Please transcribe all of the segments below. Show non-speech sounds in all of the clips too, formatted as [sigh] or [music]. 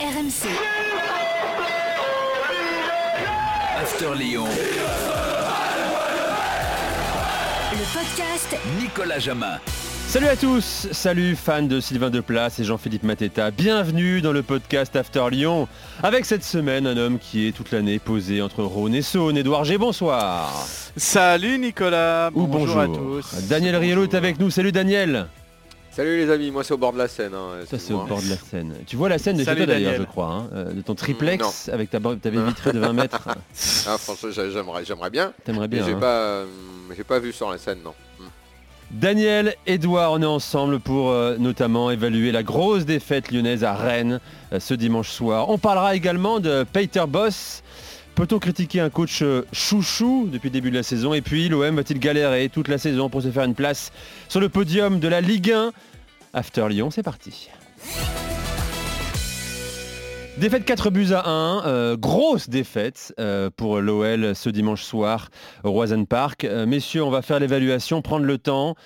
RMC. After Lyon. Le podcast Nicolas Jamin. Salut à tous, salut fans de Sylvain Deplace et Jean-Philippe Mateta. Bienvenue dans le podcast After Lyon. Avec cette semaine, un homme qui est toute l'année posé entre Rhône et Saône. Édouard G, bonsoir. Salut Nicolas, Ou bonjour, à tous. Daniel Riello est avec nous. Salut Daniel. Salut les amis, moi c'est au bord de la Seine. hein, Ça c'est au bord de la Seine. Tu vois la scène de chez toi d'ailleurs, je crois. hein, euh, de ton triplex avec ta, ta baie vitrée de 20 mètres. [laughs] Ah, franchement, j'ai- j'aimerais, j'aimerais bien, T'aimerais bien. j'ai hein. pas, euh, j'ai pas vu sur la scène, non. Hmm. Daniel, Edouard, on est ensemble pour euh, notamment évaluer la grosse défaite lyonnaise à Rennes euh, ce dimanche soir. On parlera également de Peter Boss. Peut-on critiquer un coach euh, chouchou depuis le début de la saison Et puis l'OM va-t-il galérer toute la saison pour se faire une place sur le podium de la Ligue 1 After Lyon, c'est parti. Défaite 4 buts à 1, euh, grosse défaite euh, pour l'OL ce dimanche soir au Roison Park. Messieurs, on va faire l'évaluation, prendre le temps.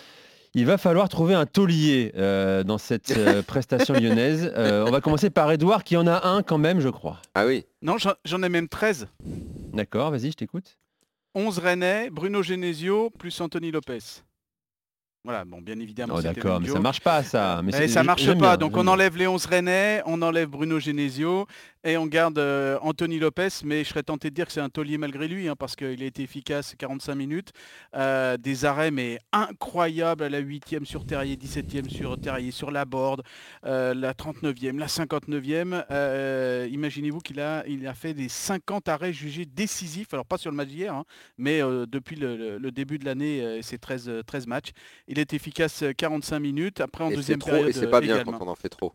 Il va falloir trouver un taulier euh, dans cette euh, [laughs] prestation lyonnaise. Euh, on va commencer par Edouard qui en a un quand même, je crois. Ah oui, Non, j'en- j'en ai même 13. D'accord, vas-y, je t'écoute. 11 Rennais, Bruno Genesio, plus Anthony Lopez. Voilà, bon, bien évidemment. Oh, d'accord, mais ça marche pas ça. Mais Eh, c'est- ça marche pas, donc on enlève 11 Rennais, on enlève Bruno Genesio et on garde euh, Anthony Lopez, mais je serais tenté de dire que c'est un taulier malgré lui, hein, parce qu'il a été efficace 45 minutes, Euh, des arrêts mais incroyables à la 8e sur Terrier, 17e sur Terrier, sur la board, euh, la 39e, la 59e. Euh, Imaginez-vous qu'il a, il a fait des 50 arrêts jugés décisifs, alors pas sur le match d'hier, hein, mais euh, depuis le, début de l'année, euh, ces 13, euh, 13 matchs. Il est efficace euh, 45 minutes, après en et deuxième trop, période et c'est pas euh, bien également. quand on en fait trop.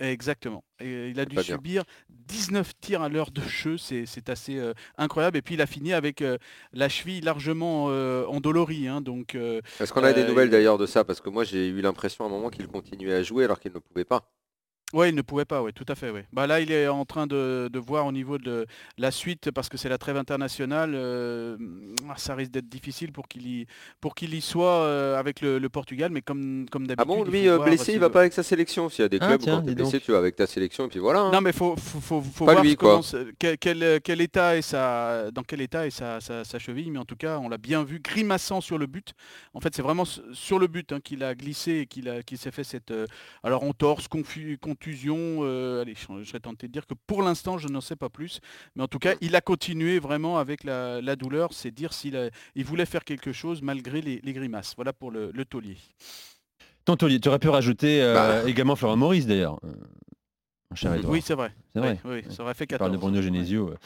Exactement. Et il a dû bien. subir 19 tirs à l'heure de jeu, c'est assez euh, incroyable. Et puis il a fini avec euh, la cheville largement euh, endolorie. hein, donc euh, Est-ce qu'on a des Euh, nouvelles il- d'ailleurs de ça? Parce que moi j'ai eu l'impression à un moment qu'il continuait à jouer alors qu'il ne pouvait pas. Ouais, il ne pouvait pas, ouais, tout à fait. Ouais. Bah là, il est en train de, de voir au niveau de la suite parce que c'est la trêve internationale. euh, ça risque d'être difficile pour qu'il y pour qu'il y soit euh, avec le, le Portugal, mais comme comme Ah d'habitude. bon, il lui euh, blessé, il va veut- pas avec sa sélection. S'il y a des Ah, clubs tiens, quand dis blessé, tu vas avec ta sélection et puis voilà. hein. Non mais faut faut, faut, voir lui, quoi. quel, quel- quel état est sa dans quel état est sa, sa- sa cheville mais en tout cas on l'a bien vu grimaçant sur le but. En fait c'est vraiment sur le but hein, qu'il a glissé et qu'il a qu'il s'est fait cette euh, alors entorse, confu- contusion. euh, allez je, je serais tenté de dire que pour l'instant je n'en sais pas plus mais en tout cas il a continué vraiment avec la, la douleur c'est dire s'il a- il voulait faire quelque chose malgré les, les grimaces. Voilà pour le, le taulier. Ton taulier, tu aurais pu rajouter euh, Bah. également Florent Maurice d'ailleurs. Euh. Oui c'est vrai. c'est vrai. Oui, oui, ça aurait fait Tu parles 14. de Bruno Genesio. Oui,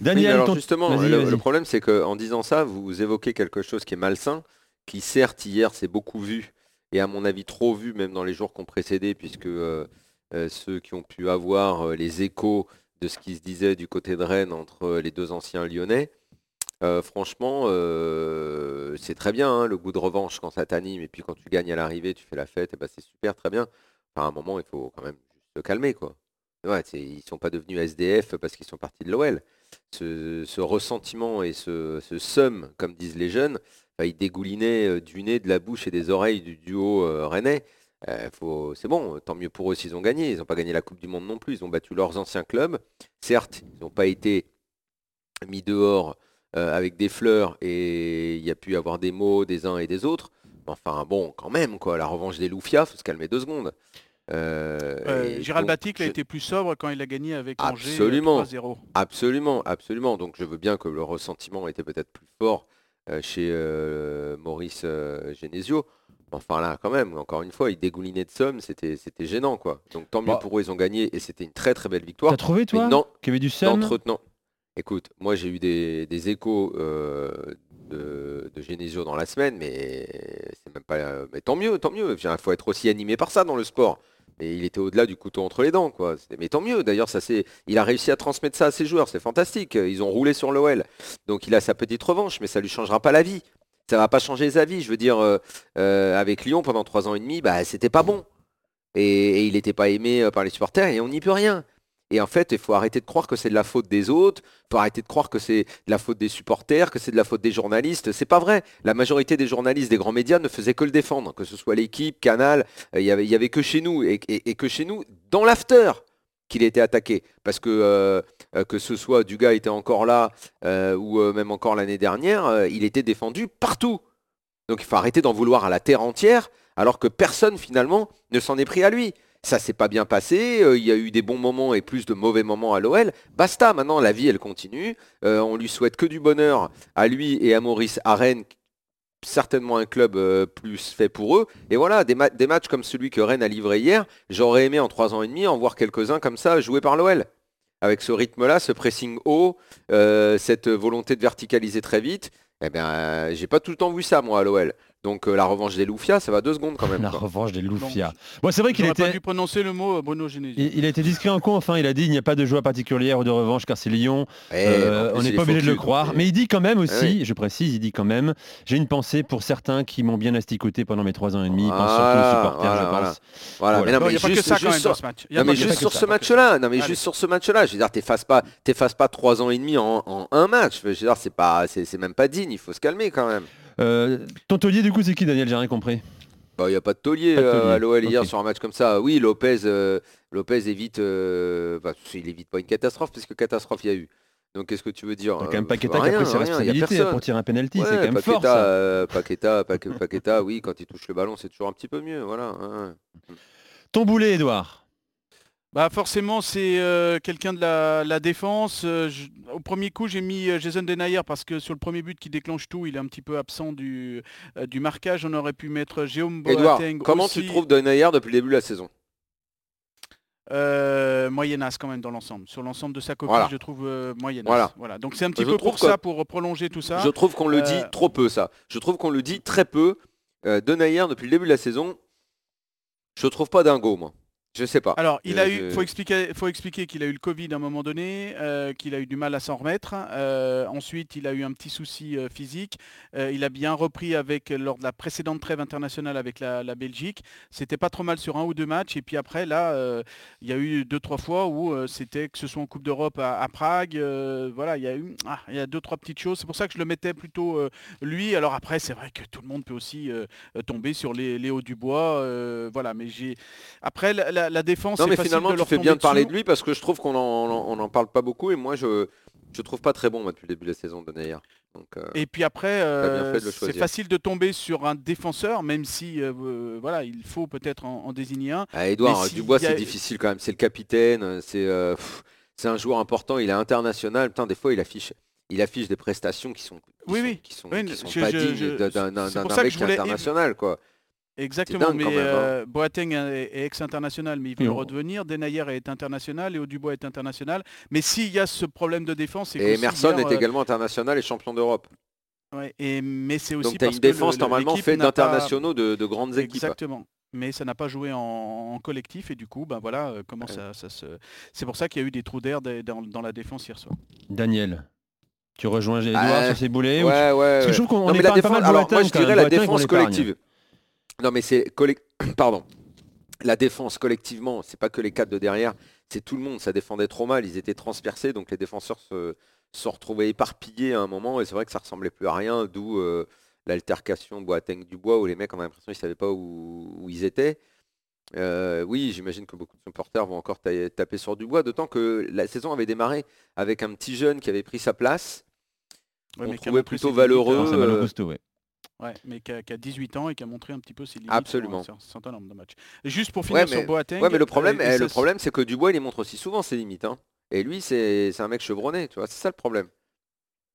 Daniel, alors ton- justement, Vas-y, le, vas-y. le problème c'est qu'en disant ça, vous évoquez quelque chose qui est malsain, qui certes hier s'est beaucoup vu, et à mon avis trop vu même dans les jours qui ont précédé, puisque euh, ceux qui ont pu avoir euh, les échos de ce qui se disait du côté de Rennes entre euh, les deux anciens lyonnais, euh, franchement, euh, c'est très bien hein, le goût de revanche quand ça t'anime, et puis quand tu gagnes à l'arrivée, tu fais la fête, et ben c'est super, très bien. Enfin, à un moment, il faut quand même se calmer, quoi. Ouais, ils sont pas devenus SDF parce qu'ils sont partis de l'OL ce, ressentiment et ce, ce seum, comme disent les jeunes, enfin, il dégoulinait euh, du nez, de la bouche et des oreilles du duo euh, rennais. Euh, faut- c'est bon, tant mieux pour eux s'ils ont gagné. Ils n'ont pas gagné la Coupe du Monde non plus. Ils ont battu leurs anciens clubs. Certes, ils n'ont pas été mis dehors euh, avec des fleurs et il y a pu y avoir des mots des uns et des autres. Mais Enfin bon, quand même, quoi. La revanche des Loufias, faut se calmer deux secondes. Euh, Gérald donc, Batic a été plus sobre quand il a gagné avec Angers euh, Absolument. 3-0. Absolument, absolument. Donc je veux bien que le ressentiment était peut-être plus fort chez Maurice Genesio. Mais Enfin là, quand même, encore une fois, il dégoulinait de somme, c'était c'était gênant quoi. Donc tant mieux Bah. pour eux, ils ont gagné et c'était une très très belle victoire. T'as trouvé toi Mais non, qu'il y avait du. Écoute, moi j'ai eu des, des échos euh, de, de Genesio dans la semaine, mais c'est même pas. Mais tant mieux, tant mieux. Il faut être aussi animé par ça dans le sport. Et il était au-delà du couteau entre les dents, quoi. Mais tant mieux. D'ailleurs, ça c'est, il a réussi à transmettre ça à ses joueurs. C'est fantastique. Ils ont roulé sur l'OL, donc il a sa petite revanche, mais ça lui changera pas la vie. Ça va pas changer sa vie. Je veux dire, euh, euh, avec Lyon pendant trois ans et demi, bah c'était pas bon. Et, il n'était pas aimé euh, par les supporters et on n'y peut rien. Et en fait, il faut arrêter de croire que c'est de la faute des autres, il faut arrêter de croire que c'est de la faute des supporters, que c'est de la faute des journalistes. C'est pas vrai. La majorité des journalistes des grands médias ne faisaient que le défendre, que ce soit l'équipe, Canal, il y avait, que chez nous et que chez nous dans l'after. Qu'il était attaqué. Parce que euh, euh, que ce soit Dugas était encore là euh, ou même encore l'année dernière, il était défendu partout. Donc il faut arrêter d'en vouloir à la terre entière, alors que personne finalement ne s'en est pris à lui. Ça s'est pas bien passé, il y a eu des bons moments et plus de mauvais moments à l'OL. Basta, maintenant la vie elle continue. On lui souhaite que du bonheur à lui et à Maurice Rennes, certainement un club euh, plus fait pour eux. Et voilà, des, ma- des matchs comme celui que Rennes a livré hier, j'aurais aimé en trois ans et demi en voir quelques-uns comme ça joués par l'OL. Avec ce rythme-là, ce pressing haut, euh, cette volonté de verticaliser très vite, eh bien, euh, j'ai pas tout le temps vu ça moi à l'OL. Donc euh, la revanche des Loufias, ça va deux secondes quand même. [laughs] La quoi. revanche des Loufias. Bon, c'est vrai qu'il J'aurais pas était... dû prononcer le mot euh, Bruno Genesio. Il, il a été discret en conf, hein, il a dit il n'y a pas de joie particulière ou de revanche car c'est Lyon. Eh, Euh, on n'est pas obligé de le croire. Mais il dit quand même aussi, Ah oui. je précise, il dit quand même, j'ai une pensée pour certains qui m'ont bien asticoté pendant mes trois ans et demi. Il pense surtout aux supporters, voilà, je pense. Voilà, Voilà. mais non, mais il n'y a pas que juste- ça quand juste même sur- ce match. Il y a Non pas mais que juste ça. sur ce match-là, non mais juste sur ce match-là, je veux dire, t'effaces pas, t'effaces pas trois ans et demi en, en un match. Je veux dire, c'est pas, c'est même pas digne. Il faut se calmer quand même. Euh, ton taulier du coup c'est qui Daniel J'ai rien compris. Bah, il y a pas de taulier, Pas de euh, taulier, à l'OL hier sur un match comme ça. Oui, Lopez, euh, Lopez évite, bah, il évite pas une catastrophe puisque catastrophe il y a eu. Donc qu'est-ce que tu veux dire Il y a quand même Paqueta qui a pris ses responsabilités pour tirer un penalty, c'est Ouais, quand même Paqueta, fort ça. euh, Paqueta, Paque- Paqueta, oui, quand il touche le ballon, c'est toujours un petit peu mieux, voilà. hein. Ton boulet Edouard. Bah forcément c'est euh, quelqu'un de la, la défense. Euh, je- au premier coup j'ai mis euh, Jason Denayer parce que sur le premier but qui déclenche tout, il est un petit peu absent du, euh, du marquage. On aurait pu mettre Jérôme Edouard, Boateng comment aussi. tu trouves Denayer depuis le début de la saison? Euh, moyennasse quand même dans l'ensemble. Sur l'ensemble de sa copie, Voilà. je trouve euh, moyennasse. Voilà. Voilà. Donc c'est un petit Je peu trouve pour que- ça, pour prolonger tout ça. Je trouve qu'on le dit Euh, trop peu, ça. Je trouve qu'on le dit très peu. Euh, Denayer, depuis le début de la saison, je trouve pas dingo, moi. Je sais pas. Alors, il Euh, a eu, je- faut expliquer, faut expliquer qu'il a eu le Covid à un moment donné, euh, qu'il a eu du mal à s'en remettre. Euh, ensuite, il a eu un petit souci euh, physique. Euh, il a bien repris avec lors de la précédente trêve internationale avec la, la Belgique. C'était pas trop mal sur un ou deux matchs. Et puis après, là, euh, il y a eu deux trois fois où euh, c'était que ce soit en Coupe d'Europe à, à Prague. euh, voilà, il y a eu, ah, il y a deux trois petites choses. C'est pour ça que je le mettais plutôt euh, lui. Alors après, c'est vrai que tout le monde peut aussi euh, tomber sur les Léo Dubois. euh, voilà, mais j'ai après la, la- la défense. Non, mais finalement, de tu fais bien de parler de lui parce que je trouve qu'on n'en parle pas beaucoup et moi, je je trouve pas très bon moi, depuis le début de la saison, Denayer. Donc, euh, Et puis après, euh, de c'est facile de tomber sur un défenseur, même si euh, voilà, il faut peut-être en, en désigner un. ah, Edouard, Dubois, a- c'est difficile quand même. C'est le capitaine, c'est c'est un joueur important, il est international. Putain, des fois, il affiche, il affiche des prestations qui sont, qui Oui, sont, oui. qui sont, Oui, qui sont je- pas je- dignes d'un- mec qui est international, quoi. Exactement, mais hein. euh, Boateng est, est ex-international, mais il veut Et le redevenir. Denayer est international, Léo Dubois est international. Mais s'il y a ce problème de défense, c'est Et Emerson est euh, également international et champion d'Europe. ouais, et, mais c'est aussi Donc tu as parce une défense le- normalement faite n'a pas- d'internationaux de, de grandes équipes. Exactement. Mais ça n'a pas joué en, en collectif et du coup, ben voilà euh, comment Ouais. ça, ça se. C'est pour ça qu'il y a eu des trous d'air dans, dans la défense hier soir. Daniel. Tu rejoins Edouard Ah, sur ses boulets ou tu- Ouais, ouais. Parce que ouais. je trouve qu'on mais la pas défense, mal alors Boateng, moi je dirais la défense collective. Non mais c'est [clears throat] pardon. La défense collectivement, c'est pas que les quatre de derrière, c'est tout le monde. Ça défendait trop mal, ils étaient transpercés, donc les défenseurs se se retrouvaient éparpillés à un moment et c'est vrai que ça ressemblait plus à rien, d'où euh, l'altercation Boateng Dubois où les mecs ont l'impression qu'ils savaient pas où, où ils étaient. Euh, oui, j'imagine que beaucoup de supporters vont encore ta- taper sur Dubois, d'autant que la saison avait démarré avec un petit jeune qui avait pris sa place. Ouais, On trouvait plutôt valeureux, hein. Ça va le euh, booster, ouais. Ouais, mais qui a, qui a 18 ans et qui a montré un petit peu ses limites Absolument. sur un certain nombre de matchs. Et juste pour finir Ouais, sur mais- Boateng. Ouais, mais le problème, euh, et eh, le problème, c'est que Dubois, il les montre aussi souvent ses limites. hein. Et lui, c'est c'est un mec chevronné, tu vois. C'est ça le problème.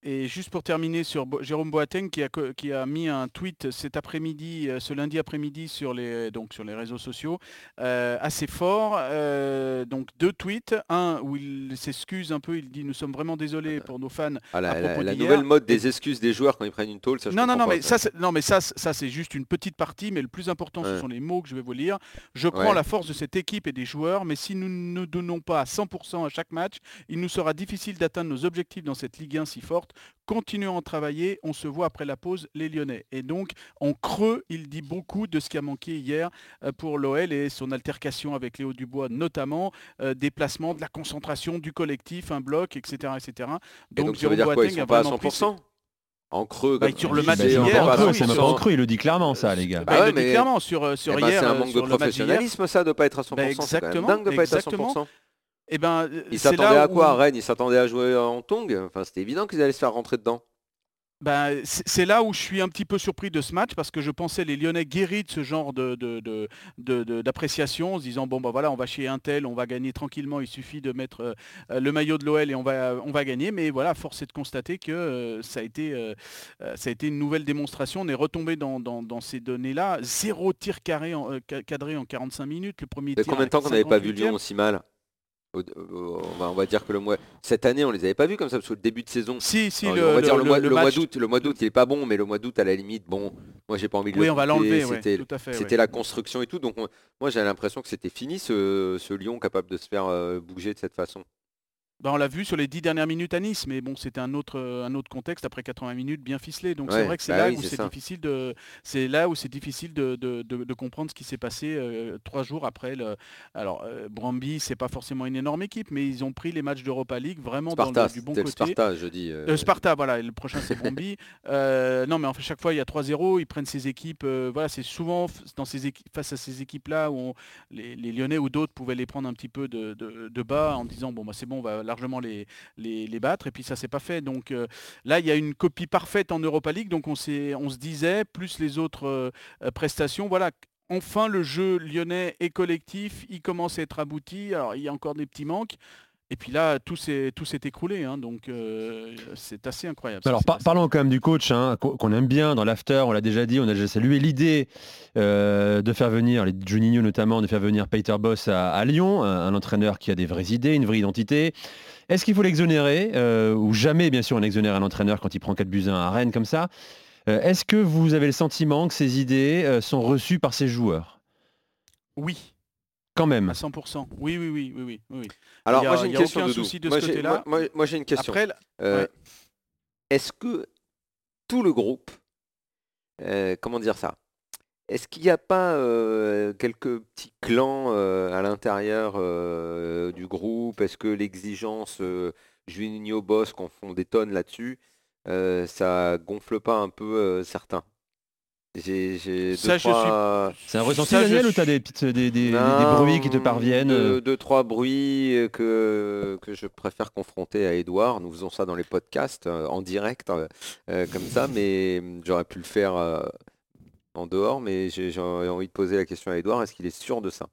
Et juste pour terminer sur Bo- Jérôme Boateng qui a, qui a mis un tweet cet après-midi, euh, ce lundi après-midi sur les, donc sur les réseaux sociaux, euh, assez fort. euh, donc deux tweets. Un où il s'excuse un peu, il dit nous sommes vraiment désolés pour nos fans. Ah, la, À la- propos la d'hier, nouvelle mode des excuses des joueurs quand ils prennent une tôle, ça je Non, non, non, pas, mais ça, non, mais ça, ça c'est juste une petite partie, mais le plus important, ce sont les mots que je vais vous lire. Je crois Ouais. en la force de cette équipe et des joueurs, mais si nous ne donnons pas à 100% à chaque match, il nous sera difficile d'atteindre nos objectifs dans cette Ligue 1 si forte. Continuons à en travailler, on se voit après la pause, les Lyonnais. Et donc, en creux, il dit beaucoup de ce qui a manqué hier euh, pour l'OL et son altercation avec Léo Dubois notamment, euh, des placements, de la concentration, du collectif, un bloc, etc. etc. Et donc, ça veut Jérôme dire quoi? Ils Boateng sont a pas à vraiment pris 100% En creux, Bah, sur tu le match Bah, c'est c'est même d'hier, pas en creux, oui, c'est même sur- pas en creux, il le dit clairement ça les gars. Bah, Ah il le dit clairement sur, euh, sur Eh ben, hier. c'est un euh, manque de professionnalisme ça de pas être à 100%. Bah, c'est quand même exactement, dingue de pas être à exactement. 100%. Eh ben, euh, Ils s'attendaient à quoi où- Rennes, ils s'attendaient à jouer en tong? Enfin, c'était évident qu'ils allaient se faire rentrer dedans. Ben, c'est là où je suis un petit peu surpris de ce match parce que je pensais les Lyonnais guéris de ce genre de, de- de- de- de- d'appréciation en se disant bon ben voilà on va chez un tel, on va gagner tranquillement, il suffit de mettre euh, le maillot de l'OL et on va, on va gagner. Mais voilà, force est de constater que euh, ça, a été, euh, euh, ça a été une nouvelle démonstration. On est retombé dans, dans- dans ces données-là. Zéro tir carré en- euh, ca- cadré en 45 minutes. Le premier tir combien de temps qu'on n'avait pas vu 58e. Lyon aussi mal? On, va, on va dire que le mois... Cette année, on les avait pas vus comme ça, parce que le début de saison... Si, si, Alors, le, on va dire le, le- mois, le d'août, le mois d'août il est pas bon, mais le mois d'août à la limite, bon, moi j'ai pas envie de Oui, le on va l'enlever. C'était ouais. la construction et tout, donc on- moi j'ai l'impression que c'était fini ce, ce Lyon capable de se faire euh, bouger de cette façon. Bah, on l'a vu sur les dix dernières minutes à Nice, mais bon, c'était un autre, euh, un autre contexte après 80 minutes bien ficelé. Donc c'est vrai que c'est bah là oui, où c'est difficile de, c'est là où c'est difficile de, de- de- de comprendre ce qui s'est passé euh, trois jours après. Le... Alors euh, c'est pas forcément une énorme équipe, mais ils ont pris les matchs d'Europa League vraiment dans le, du bon côté. Sparta, je dis. euh, Euh, Sparta, voilà, et le prochain c'est. [laughs] Euh, non, mais en fait, chaque fois il y a 3-0, ils prennent ces équipes. voilà, c'est souvent dans ces équipes, face à ces équipes-là où on- les, les Lyonnais ou d'autres pouvaient les prendre un petit peu de bas en disant bon bah c'est bon, on va largement les, battre. Et puis ça s'est pas fait. Donc euh, là, il y a une copie parfaite en Europa League. Donc on se disait plus les autres euh, euh, prestations, voilà. Enfin, le jeu lyonnais est collectif, il commence à être abouti. Alors, il y a encore des petits manques. Et puis là, tout s'est tout s'est écroulé, hein, donc euh, c'est assez incroyable. Alors par- parlons quand même du coach, hein, qu'on aime bien dans l'after, on l'a déjà dit, on a déjà salué l'idée euh, de faire venir, les Juninho notamment, de faire venir Peter Boss à, à Lyon, un, un entraîneur qui a des vraies idées, une vraie identité. Est-ce qu'il faut l'exonérer euh, Ou jamais, bien sûr, on exonère un entraîneur quand il prend 4 buts 1 à Rennes comme ça. Est-ce que vous avez le sentiment que ces idées sont reçues par ses joueurs? Oui, Quand même. à 100%. Oui, oui, oui, oui, oui. oui. Alors moi j'ai une question de moi, ce j'ai- côté-là. moi- moi- moi, j'ai une question. Après, Euh, ouais. Est-ce que tout le groupe, euh, comment dire ça? Est-ce qu'il n'y a pas euh, quelques petits clans euh, à l'intérieur euh, du groupe? Est-ce que l'exigence euh, Juninho Boss qu'on font des tonnes là-dessus, euh, ça gonfle pas un peu euh, certains? J'ai j'ai deux, Ça, je suis- trois- C'est un ressenti, Ça, je Daniel, ou suis- tu as des, petites- des, bruits qui te parviennent euh Deux, deux, trois bruits euh, que, que je préfère confronter à Edouard. Nous faisons ça dans les podcasts, euh, en direct, euh, euh, comme ça, mais j'aurais pu le faire euh, en dehors, mais j'ai j'ai envie de poser la question à Edouard, est-ce qu'il est sûr de ça?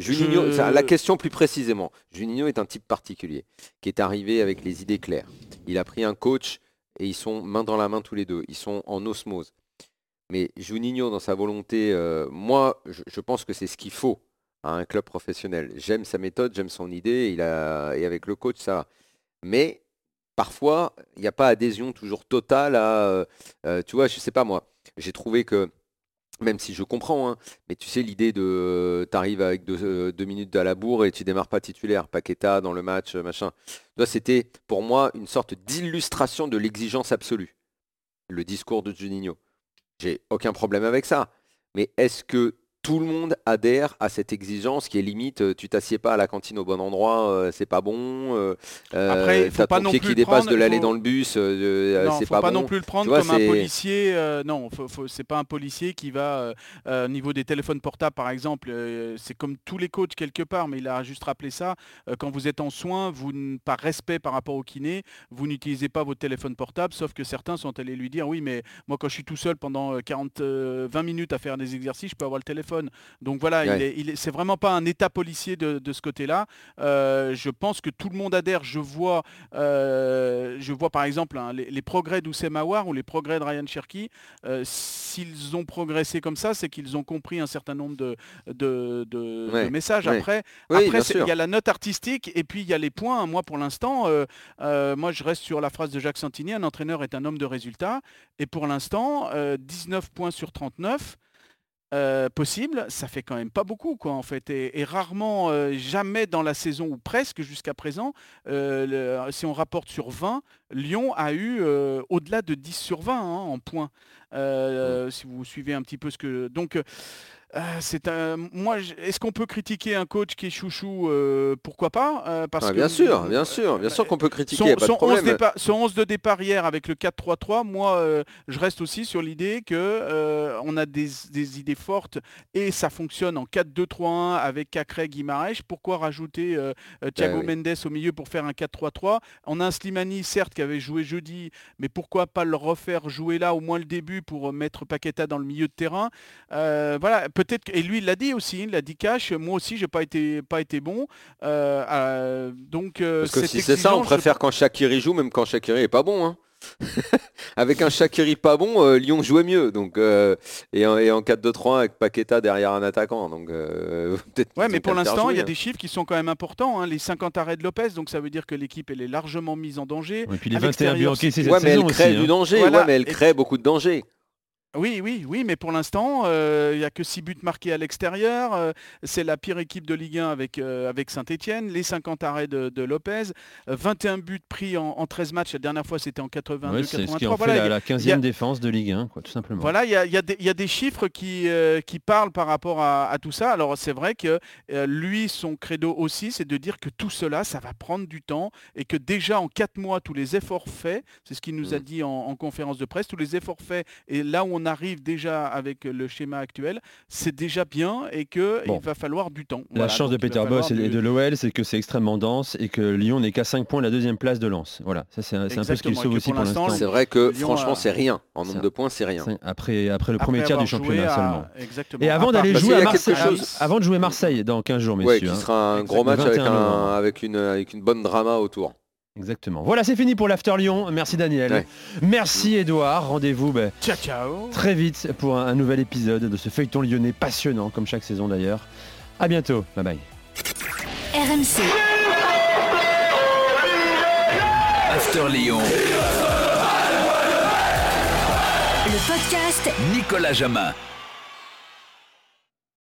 Juninho, Je- ça, la question plus précisément, Juninho est un type particulier, qui est arrivé avec les idées claires. Il a pris un coach et ils sont main dans la main tous les deux, ils sont en osmose. Mais Juninho, dans sa volonté, euh, moi, je, pense que c'est ce qu'il faut à un club professionnel. J'aime sa méthode, j'aime son idée, et avec le coach, ça va. Mais parfois, il n'y a pas adhésion toujours totale à... euh, euh, tu vois, je sais pas moi, j'ai trouvé que, même si je comprends, hein, mais tu sais, l'idée de... tu arrives avec deux, euh, minutes à la bourre et tu démarres pas titulaire, Paqueta dans le match, euh, machin. Tu vois, C'était pour moi une sorte d'illustration de l'exigence absolue, le discours de Juninho. J'ai aucun problème avec ça. Mais est-ce que tout le monde adhère à cette exigence qui est limite, euh, tu t'assieds pas à la cantine au bon endroit, euh, c'est pas bon. euh, Après, euh, il faut t'as pas ton non pied plus qui le dépasse prendre, de il l'aller faut- dans le bus, euh, c'est pas, pas, bon. non plus le prendre vois, comme un policier. non, c'est pas un policier qui va, au niveau des téléphones portables par exemple, c'est comme tous les coachs quelque part, mais il a juste rappelé ça. quand vous êtes en soins, vous, par respect par rapport au kiné, vous n'utilisez pas votre téléphone portable, sauf que certains sont allés lui dire, oui, mais moi quand je suis tout seul pendant euh, 40, euh, 20 minutes à faire des exercices, je peux avoir le téléphone. Donc voilà, Ouais. il c'est vraiment pas un état policier de, de ce côté-là. Euh, je pense que tout le monde adhère. Je vois, euh, je vois par exemple hein, les, les progrès d'Oussem Aouar ou les progrès de Ryan Cherky. euh, S'ils ont progressé comme ça, c'est qu'ils ont compris un certain nombre de, de, de- de Ouais, messages. ouais. Après, Oui, après, il y a la note artistique et puis il y a les points. Moi, pour l'instant, moi, je reste sur la phrase de Jacques Santini, un entraîneur est un homme de résultats. Et pour l'instant, euh, 19 points sur 39. Euh, possible, ça fait quand même pas beaucoup quoi en fait. Et, et rarement euh, jamais dans la saison ou presque jusqu'à présent euh, le- si on rapporte sur 20 Lyon a eu au-delà de 10 sur 20 hein, en points. Euh, si vous suivez un petit peu ce que donc c'est un. Moi, est-ce qu'on peut critiquer un coach qui est chouchou Euh, Pourquoi pas Euh, Parce Ah, que bien sûr, bien sûr, bien sûr qu'on peut critiquer, son, pas de son 11 problème. départ- son 11 de départ hier avec le 4-3-3, moi euh, je reste aussi sur l'idée que euh, on a des, des idées fortes et ça fonctionne en 4-2-3-1 avec Cacré Guimarães. Pourquoi rajouter euh, euh, Thiago oui. Mendes au milieu pour faire un 4-3-3 On a un Slimani certes qui avait joué jeudi, mais pourquoi pas le refaire jouer là au moins le début pour euh, mettre Paqueta dans le milieu de terrain? Euh, Voilà, peut-être et lui il l'a dit aussi, il l'a dit cash. Moi aussi j'ai pas été pas été bon. Euh, euh, donc euh, Parce que si c'est ça, on je préfère quand Shakiri joue, même quand Shakiri est pas bon. hein. [laughs] avec un Shakiri pas bon, euh, Lyon jouait mieux. Donc, euh, et, en, et en 4-2-3 avec Paqueta derrière un attaquant. Donc, euh, [laughs] Ouais, mais pour l'instant, il y a des chiffres qui sont quand même importants. hein. Les 50 arrêts de Lopez, donc ça veut dire que l'équipe elle est largement mise en danger. Et puis les À 21 buts encaissés cette Ouais, mais saison elle crée aussi, du hein. danger. Voilà. Ouais, mais elle Et- crée beaucoup de danger. Oui, oui, oui, mais pour l'instant, euh, il n'y a que 6 buts marqués à l'extérieur. euh, c'est la pire équipe de Ligue 1 avec, euh, avec Saint-Etienne. Les 50 arrêts de, de Lopez. euh, 21 buts pris en, en 13 matchs. La dernière fois, c'était en 82-83. Ouais, c'est ce qui en fait Voilà, il y la, a- la 15e il y a- défense de Ligue 1, quoi, tout simplement. Voilà, il y a, y a des- il y a des chiffres qui, euh, qui parlent par rapport à, à tout ça. Alors c'est vrai que euh, lui, son credo aussi, c'est de dire que tout cela, ça va prendre du temps et que déjà en quatre mois, tous les efforts faits, c'est ce qu'il nous a Mm. dit en, en conférence de presse, tous les efforts faits et là où on arrive déjà avec le schéma actuel, c'est déjà bien et qu'il Bon. va falloir du temps. La Voilà, chance de Peter Boss et du- de l'OL, c'est que c'est extrêmement dense et que Lyon n'est qu'à 5 points de la deuxième place de Lens. Voilà, ça c'est un, peu ce qu'il Exactement, sauve aussi pour l'instant. C'est vrai que Lyon franchement, a- c'est rien. En nombre de points, c'est rien. Après, après le après premier tiers du championnat à- seulement. Exactement. Et avant d'aller Parce jouer à Marseille, chose- avant de jouer Marseille dans 15 jours, messieurs. qui hein. sera un gros match Le avec, 21 novembre. un, avec, une, avec une bonne drama autour. Exactement. Voilà, c'est fini pour l'After Lyon. Merci Daniel. Ouais. Merci Edouard. Rendez-vous ben, Ciao, ciao. très vite pour un, un nouvel épisode de ce feuilleton lyonnais passionnant, comme chaque saison d'ailleurs. À bientôt. Bye bye. RMC, After Lyon, le podcast Nicolas Jamin.